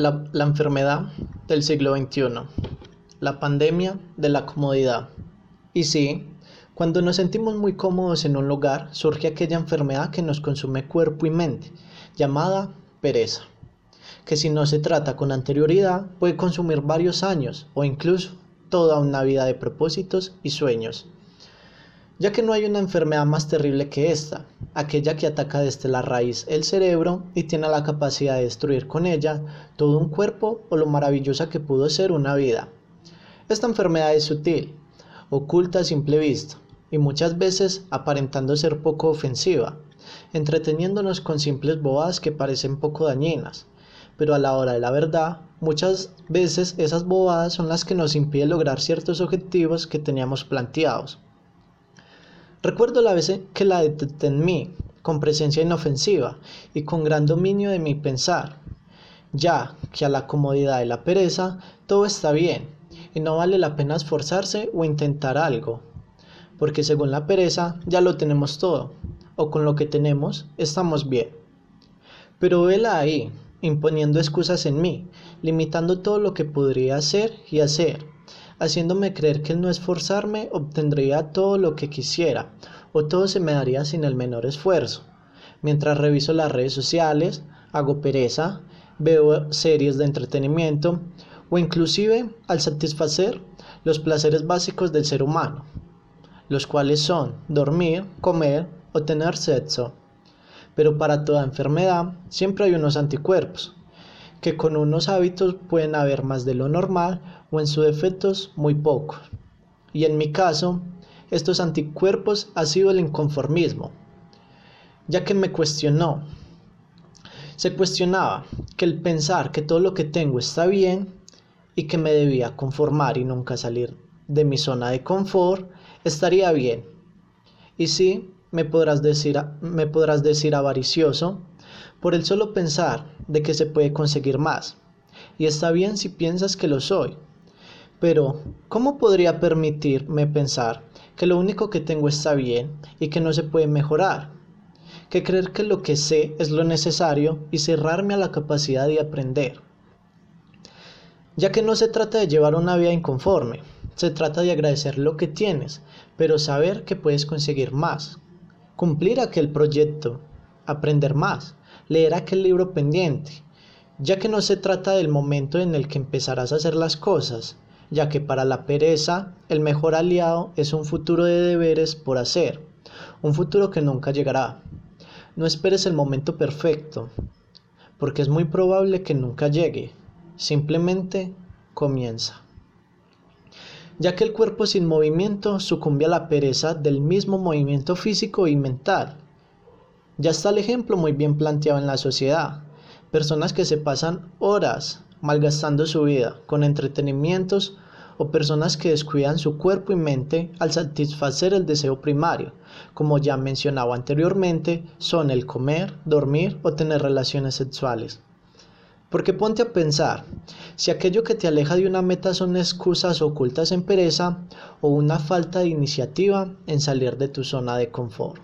La, enfermedad del siglo XXI, la pandemia de la comodidad. Y sí, cuando nos sentimos muy cómodos en un lugar, surge aquella enfermedad que nos consume cuerpo y mente, llamada pereza, que si no se trata con anterioridad puede consumir varios años o incluso toda una vida de propósitos y sueños ya que no hay una enfermedad más terrible que esta, aquella que ataca desde la raíz el cerebro y tiene la capacidad de destruir con ella todo un cuerpo o lo maravillosa que pudo ser una vida. Esta enfermedad es sutil, oculta a simple vista y muchas veces aparentando ser poco ofensiva, entreteniéndonos con simples bobadas que parecen poco dañinas, pero a la hora de la verdad, muchas veces esas bobadas son las que nos impiden lograr ciertos objetivos que teníamos planteados. Recuerdo la vez que la detecté en mí, con presencia inofensiva y con gran dominio de mi pensar, ya que a la comodidad y la pereza todo está bien y no vale la pena esforzarse o intentar algo, porque según la pereza ya lo tenemos todo, o con lo que tenemos estamos bien. Pero vela ahí, imponiendo excusas en mí, limitando todo lo que podría hacer y hacer haciéndome creer que el no esforzarme obtendría todo lo que quisiera, o todo se me daría sin el menor esfuerzo. Mientras reviso las redes sociales, hago pereza, veo series de entretenimiento, o inclusive al satisfacer los placeres básicos del ser humano, los cuales son dormir, comer o tener sexo. Pero para toda enfermedad siempre hay unos anticuerpos, que con unos hábitos pueden haber más de lo normal o en sus defectos muy pocos. Y en mi caso, estos anticuerpos ha sido el inconformismo, ya que me cuestionó. Se cuestionaba que el pensar que todo lo que tengo está bien y que me debía conformar y nunca salir de mi zona de confort estaría bien. Y sí, me podrás decir, me podrás decir avaricioso, por el solo pensar de que se puede conseguir más. Y está bien si piensas que lo soy. Pero, ¿cómo podría permitirme pensar que lo único que tengo está bien y que no se puede mejorar? Que creer que lo que sé es lo necesario y cerrarme a la capacidad de aprender. Ya que no se trata de llevar una vida inconforme, se trata de agradecer lo que tienes, pero saber que puedes conseguir más, cumplir aquel proyecto, aprender más, leer aquel libro pendiente, ya que no se trata del momento en el que empezarás a hacer las cosas, ya que para la pereza el mejor aliado es un futuro de deberes por hacer, un futuro que nunca llegará. No esperes el momento perfecto, porque es muy probable que nunca llegue, simplemente comienza. Ya que el cuerpo sin movimiento sucumbe a la pereza del mismo movimiento físico y mental, ya está el ejemplo muy bien planteado en la sociedad. Personas que se pasan horas malgastando su vida con entretenimientos o personas que descuidan su cuerpo y mente al satisfacer el deseo primario, como ya mencionaba anteriormente, son el comer, dormir o tener relaciones sexuales. Porque ponte a pensar, si aquello que te aleja de una meta son excusas ocultas en pereza o una falta de iniciativa en salir de tu zona de confort.